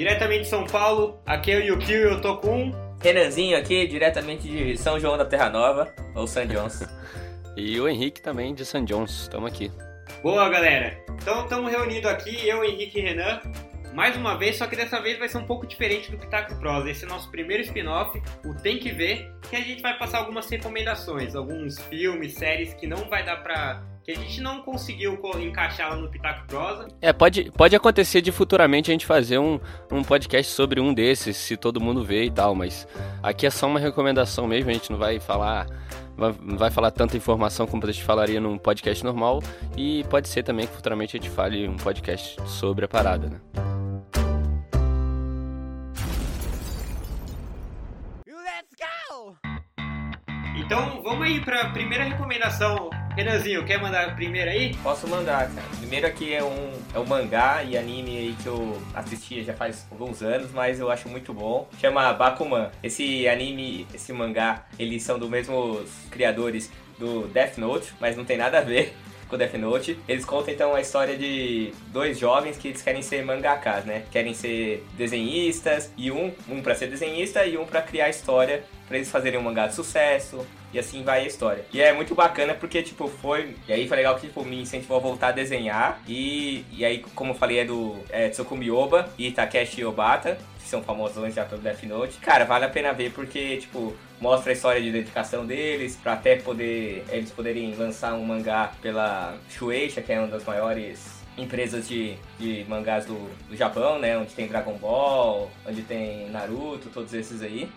Diretamente de São Paulo, aqui é o Yukio e eu tô com... Renanzinho aqui, diretamente de São João da Terra Nova, ou San Jones. e o Henrique também de San Jones, estamos aqui. Boa, galera. Então estamos reunidos aqui, eu, Henrique e Renan, mais uma vez, só que dessa vez vai ser um pouco diferente do Pitaco Prosa. Esse é nosso primeiro spin-off, o Tem Que Ver, que a gente vai passar algumas recomendações, alguns filmes, séries que não vai dar pra que a gente não conseguiu encaixar lá no Pitaco Prosa. É, pode, pode acontecer de futuramente a gente fazer um, um podcast sobre um desses, se todo mundo vê e tal, mas aqui é só uma recomendação mesmo, a gente não vai falar vai, vai falar tanta informação como a gente falaria num podcast normal e pode ser também que futuramente a gente fale um podcast sobre a parada, né? Então vamos aí para a primeira recomendação. Renanzinho, quer mandar a primeira aí? Posso mandar, cara. Primeiro aqui é um, é um mangá e anime aí que eu assistia já faz alguns anos, mas eu acho muito bom. Chama Bakuman. Esse anime, esse mangá, eles são dos mesmos criadores do Death Note, mas não tem nada a ver com Death Note. Eles contam então a história de dois jovens que eles querem ser mangakas, né? Querem ser desenhistas e um, um para ser desenhista e um para criar história para eles fazerem um mangá de sucesso, e assim vai a história. E é muito bacana porque, tipo, foi. E aí foi legal que, tipo, me incentivou a voltar a desenhar. E, e aí, como eu falei, é do é, Tsukumi Oba e Takeshi Obata, que são famosos já pelo Death Note. Cara, vale a pena ver porque, tipo, mostra a história de dedicação deles, para até poder. eles poderem lançar um mangá pela Shueisha, que é uma das maiores empresas de, de mangás do, do Japão, né? Onde tem Dragon Ball, onde tem Naruto, todos esses aí.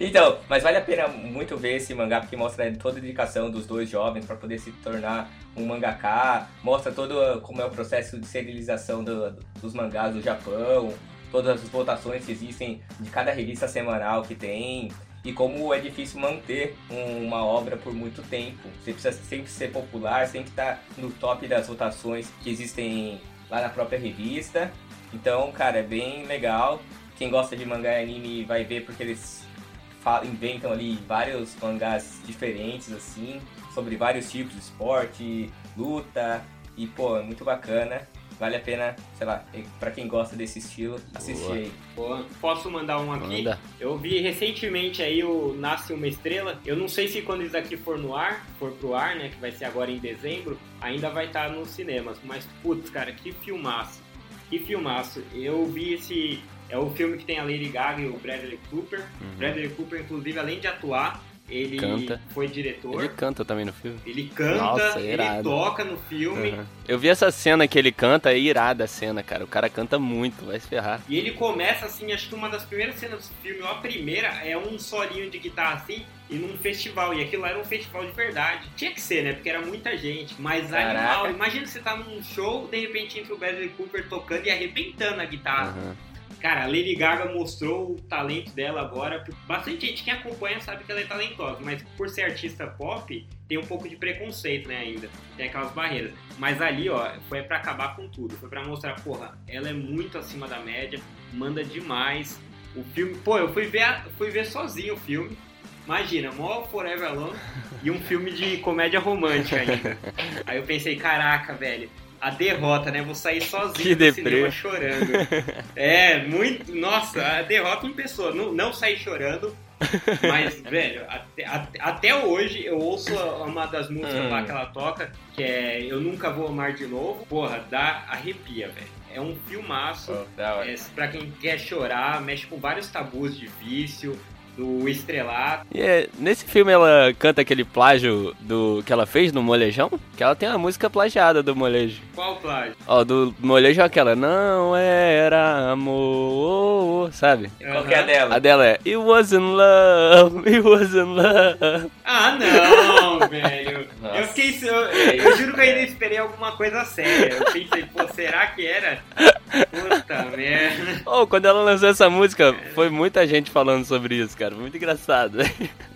Então, mas vale a pena muito ver esse mangá porque mostra toda a dedicação dos dois jovens para poder se tornar um mangaka, mostra todo como é o processo de serialização do, dos mangás do Japão, todas as votações que existem de cada revista semanal que tem e como é difícil manter uma obra por muito tempo. Você precisa sempre ser popular, sempre estar no top das votações que existem lá na própria revista. Então, cara, é bem legal. Quem gosta de mangá e anime vai ver porque eles inventam ali vários mangás diferentes, assim, sobre vários tipos de esporte, luta, e pô, é muito bacana. Vale a pena, sei lá, para quem gosta desse estilo, assistir Boa. aí. Posso mandar um aqui? Manda. Eu vi recentemente aí o Nasce Uma Estrela. Eu não sei se quando isso aqui for no ar, for pro ar, né, que vai ser agora em dezembro, ainda vai estar tá nos cinemas. Mas, putz, cara, que filmaço. Que filmaço. Eu vi esse é o filme que tem a Lady Gaga e o Bradley Cooper. Uhum. Bradley Cooper, inclusive, além de atuar, ele canta. foi diretor. Ele canta também no filme. Ele canta, Nossa, é ele toca no filme. Uhum. Eu vi essa cena que ele canta, é irada a cena, cara. O cara canta muito, vai se ferrar. E ele começa assim, acho que uma das primeiras cenas do filme, ou a primeira, é um solinho de guitarra assim, e num festival. E aquilo era um festival de verdade. Tinha que ser, né? Porque era muita gente. Mas Caraca. animal. Imagina você tá num show, de repente entra o Bradley Cooper tocando e arrebentando a guitarra. Uhum. Cara, a Lady Gaga mostrou o talento dela agora. Bastante gente que acompanha sabe que ela é talentosa, mas por ser artista pop, tem um pouco de preconceito, né, ainda. Tem aquelas barreiras. Mas ali, ó, foi para acabar com tudo. Foi para mostrar, porra, ela é muito acima da média, manda demais. O filme, pô, eu fui ver, fui ver sozinho o filme. Imagina, Mó Forever Alone e um filme de comédia romântica ainda. Aí eu pensei, caraca, velho, a derrota, né? Vou sair sozinho do cinema chorando. É, muito. Nossa, a derrota em pessoa. Não, não sair chorando. Mas, velho, até, até, hoje eu ouço uma das músicas hum. lá que ela toca, que é Eu Nunca Vou Amar de Novo. Porra, dá arrepia, velho. É um filmaço. Oh, é, pra quem quer chorar, mexe com vários tabus de vício, do Estrelato. E é, nesse filme ela canta aquele plágio do que ela fez no Molejão? Que ela tem uma música plagiada do Molejo. Qual plágio? Ó, do Molejo é aquela Não era amor, sabe? Qual que é a dela? A dela é It wasn't love, it wasn't love. Ah, não, velho. Nossa. Eu fiquei... Eu, eu juro que eu ainda esperei alguma coisa séria. Eu pensei, pô, será que era? Puta merda. Oh, quando ela lançou essa música, foi muita gente falando sobre isso, cara. Muito engraçado.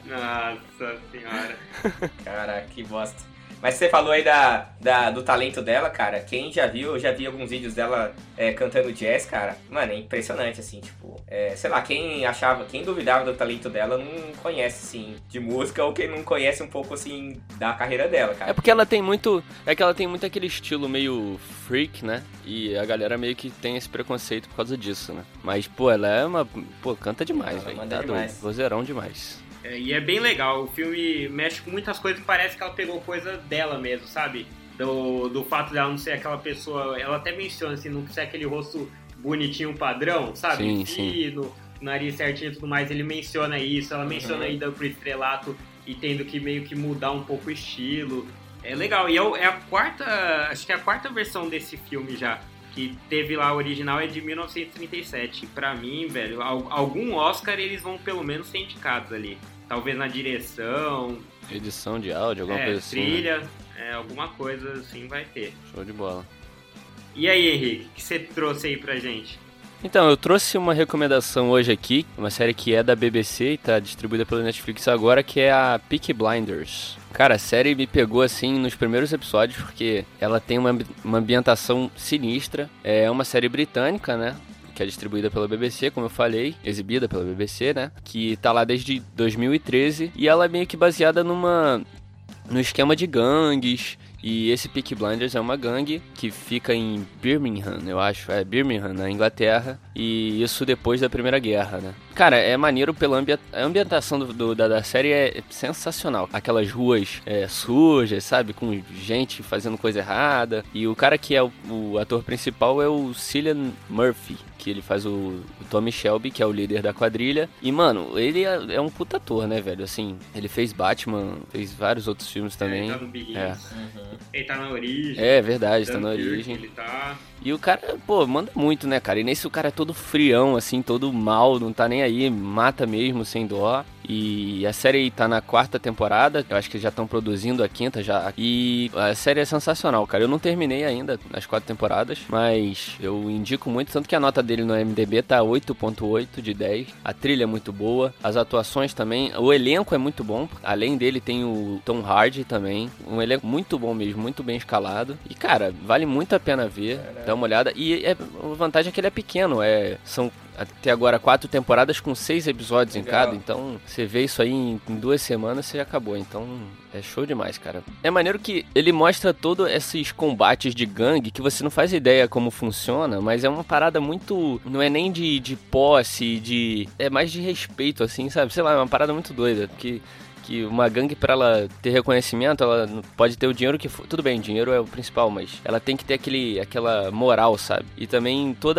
Nossa senhora. Caraca, que bosta. Mas você falou aí da, da, do talento dela, cara. Quem já viu, eu já vi alguns vídeos dela é, cantando jazz, cara. Mano, é impressionante, assim, tipo. É, sei lá, quem achava, quem duvidava do talento dela não conhece, assim, de música ou quem não conhece um pouco, assim, da carreira dela, cara. É porque ela tem muito. É que ela tem muito aquele estilo meio freak, né? E a galera meio que tem esse preconceito por causa disso, né? Mas, pô, ela é uma. Pô, canta demais, velho. Tá demais. doido. Vozeirão demais. É, e é bem legal. O filme mexe com muitas coisas que parece que ela pegou coisa dela mesmo, sabe? Do, do fato dela não ser aquela pessoa. Ela até menciona assim, não ser aquele rosto bonitinho padrão, sabe? Sim, Fino, sim. nariz certinho e tudo mais. Ele menciona isso. Ela menciona uhum. ainda pro estrelato e tendo que meio que mudar um pouco o estilo. É legal. E é, é a quarta. Acho que é a quarta versão desse filme já que teve lá, o original é de 1937. Pra mim, velho, algum Oscar eles vão pelo menos ser indicados ali. Talvez na direção. Edição de áudio, alguma é, coisa assim. Né? Trilha, né? é, alguma coisa assim vai ter. Show de bola. E aí, Henrique, o que você trouxe aí pra gente? Então, eu trouxe uma recomendação hoje aqui, uma série que é da BBC e tá distribuída pela Netflix agora, que é a Peaky Blinders. Cara, a série me pegou assim nos primeiros episódios porque ela tem uma, uma ambientação sinistra. É uma série britânica, né? Que é distribuída pela BBC, como eu falei, exibida pela BBC, né? Que tá lá desde 2013 e ela é meio que baseada numa no esquema de gangues e esse Peak Blinders é uma gangue que fica em Birmingham, eu acho, é Birmingham, na Inglaterra, e isso depois da Primeira Guerra, né? Cara, é maneiro pela ambi a ambientação do, do, da, da, série é sensacional. Aquelas ruas é, sujas, sabe? Com gente fazendo coisa errada. E o cara que é o, o ator principal é o Cillian Murphy, que ele faz o, o, Tommy Shelby, que é o líder da quadrilha. E, mano, ele é, é, um puta ator, né, velho? Assim, ele fez Batman, fez vários outros filmes também. É, ele tá no Big é. Uhum. Ele tá na origem. É verdade, tá na origem. Ele tá... E o cara, pô, manda muito, né, cara? E nesse o cara é todo frião, assim, todo mal, não tá nem aí, mata mesmo, sem dó. E a série tá na quarta temporada, eu acho que já estão produzindo a quinta já. E a série é sensacional, cara. Eu não terminei ainda as quatro temporadas, mas eu indico muito, tanto que a nota dele no MDB tá 8.8 de 10. A trilha é muito boa, as atuações também, o elenco é muito bom. Além dele tem o Tom Hardy também, um elenco muito bom mesmo, muito bem escalado. E cara, vale muito a pena ver, dá uma olhada. E é, a vantagem é que ele é pequeno, é são até agora quatro temporadas com seis episódios Legal. em cada, então você vê isso aí em, em, duas semanas você já acabou, então é show demais, cara. É maneiro que ele mostra todos esses combates de gangue que você não faz ideia como funciona, mas é uma parada muito. Não é nem de, de posse, de. É mais de respeito, assim, sabe? Sei lá, é uma parada muito doida, porque que uma gangue para ela ter reconhecimento, ela pode ter o dinheiro que for. Tudo bem, dinheiro é o principal, mas ela tem que ter aquele, aquela moral, sabe? E também todo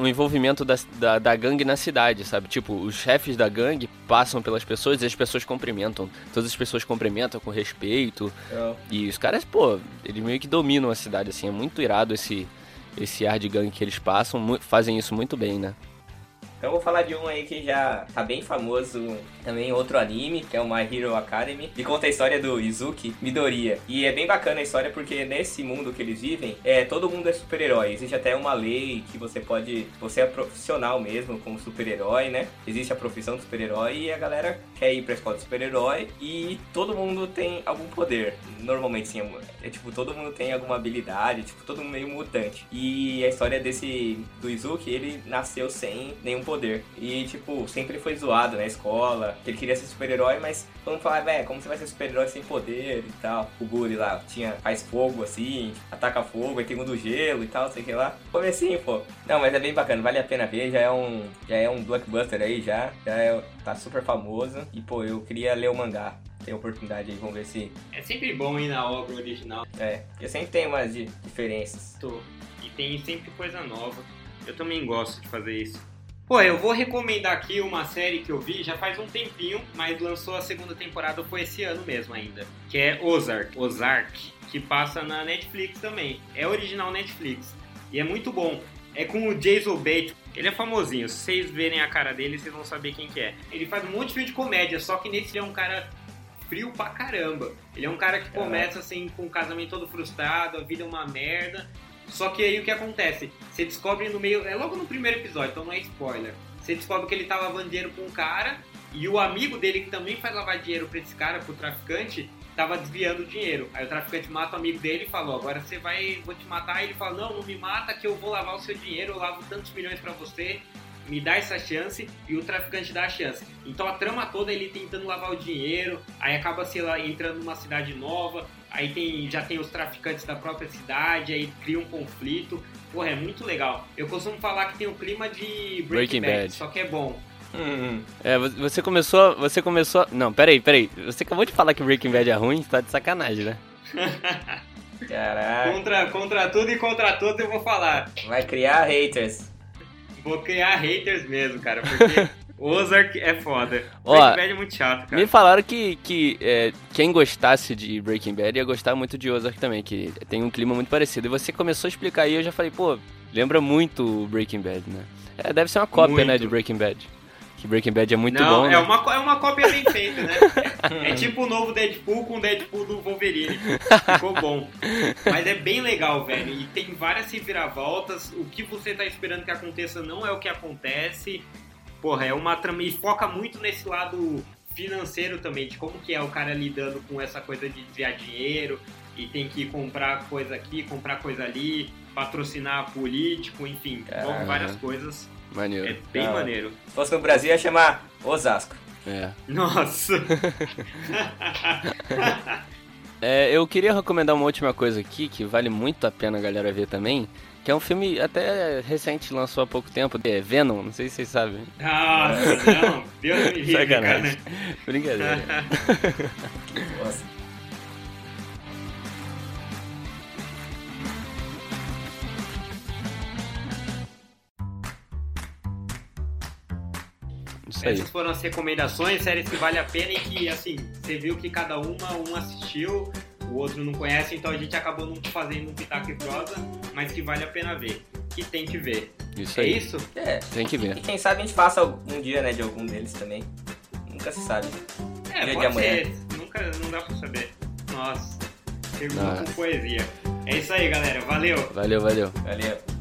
o envolvimento da, da, da, gangue na cidade, sabe? Tipo, os chefes da gangue passam pelas pessoas e as pessoas cumprimentam. Todas as pessoas cumprimentam com respeito. É. E os caras, pô, eles meio que dominam a cidade, assim. É muito irado esse, esse ar de gangue que eles passam. Fazem isso muito bem, né? Então vou falar de um aí que já tá bem famoso, também outro anime, que é o My Hero Academy, e conta a história do Izuki Midoriya. E é bem bacana a história porque nesse mundo que eles vivem, é todo mundo é super-herói. Existe até uma lei que você pode, você é profissional mesmo como super-herói, né? Existe a profissão do super-herói e a galera quer ir pra escola de super-herói e todo mundo tem algum poder. Normalmente sim, é tipo todo mundo tem alguma habilidade, tipo todo mundo meio mutante. E a história desse do Izuki, ele nasceu sem nenhum poder poder. E, tipo, sempre foi zoado na escola, que ele queria ser super-herói, mas mundo falava, velho, como você vai ser super-herói sem poder e tal. O Guri lá tinha, faz fogo assim, ataca fogo, aí tem um do gelo e tal, sei que lá. Comecinho, pô. Não, mas é bem bacana, vale a pena ver, já é um, já é um blockbuster aí, já, já é, tá super famoso. E, pô, eu queria ler o mangá tem oportunidade aí, vamos ver se. É sempre bom ir na obra original. É, porque sempre tem umas diferenças. Tô. E tem sempre coisa nova. Eu também gosto de fazer isso. Pô, eu vou recomendar aqui uma série que eu vi já faz um tempinho, mas lançou a segunda temporada, foi esse ano mesmo ainda, que é Ozark, Ozark, que passa na Netflix também. É original Netflix e é muito bom. É com o Jason Bates, ele é famosinho, se vocês verem a cara dele, vocês vão saber quem que é. Ele faz um monte de filme de comédia, só que nesse ele é um cara frio pra caramba. Ele é um cara que começa assim com o casamento todo frustrado, a vida é uma merda, só que aí o que acontece? Você descobre no meio. É logo no primeiro episódio, então não é spoiler. Você descobre que ele tá lavando dinheiro com um cara e o amigo dele, que também faz lavar dinheiro pra esse cara, pro traficante, tava desviando o dinheiro. Aí o traficante mata o amigo dele e falou: Agora você vai, vou te matar. Aí ele fala: Não, não me mata, que eu vou lavar o seu dinheiro, eu lavo tantos milhões para você. Me dá essa chance e o traficante dá a chance. Então a trama toda é ele tentando lavar o dinheiro, aí acaba sei lá, entrando numa cidade nova, aí tem, já tem os traficantes da própria cidade, aí cria um conflito. Porra, é muito legal. Eu costumo falar que tem o clima de Breaking, Breaking Bad, Bad, só que é bom. Hum. É, você começou. Você começou. Não, peraí, peraí. Você acabou de falar que Breaking Bad é ruim, tá de sacanagem, né? Caraca. Contra, contra tudo e contra todos eu vou falar. Vai criar haters. Vou criar haters mesmo, cara, porque Ozark é foda. Ó, Breaking Bad é muito chato, cara. Me falaram que, que é, quem gostasse de Breaking Bad ia gostar muito de Ozark também, que tem um clima muito parecido. E você começou a explicar aí, eu já falei, pô, lembra muito Breaking Bad, né? É, deve ser uma cópia, muito. né, de Breaking Bad. Que Breaking Bad é muito Não, bom. É, né? uma, é uma cópia bem feita, né? É, é tipo o novo Deadpool com o Deadpool do Wolverine. Ficou bom. Mas é bem legal, velho. E tem várias reviravoltas. O que você tá esperando que aconteça não é o que acontece. Porra, é uma trama. E foca muito nesse lado financeiro também, de como que é o cara lidando com essa coisa de desviar dinheiro e tem que comprar coisa aqui, comprar coisa ali, patrocinar político, enfim, várias coisas Maneiro. É bem Não. maneiro. Se fosse no Brasil, ia chamar Osasco. É. Nossa! é, eu queria recomendar uma última coisa aqui, que vale muito a pena a galera ver também, que é um filme até recente, lançou há pouco tempo, é Venom, não sei se vocês sabem. Ah, não, Deus me livre, Sacanagem. Cara. Brincadeira. Nossa. Isso Essas foram as recomendações, séries que vale a pena e que, assim, você viu que cada uma, um assistiu, o outro não conhece, então a gente acabou não fazendo um pitaco e prosa, mas que vale a pena ver, que tem que ver. Isso é aí. isso? É. Tem que ver. E quem sabe a gente faça um dia, né, de algum deles também. Nunca se sabe. É, dia pode ser. Nunca, não dá pra saber. Nossa, pergunta com poesia. É isso aí, galera. Valeu. Valeu, valeu. Valeu.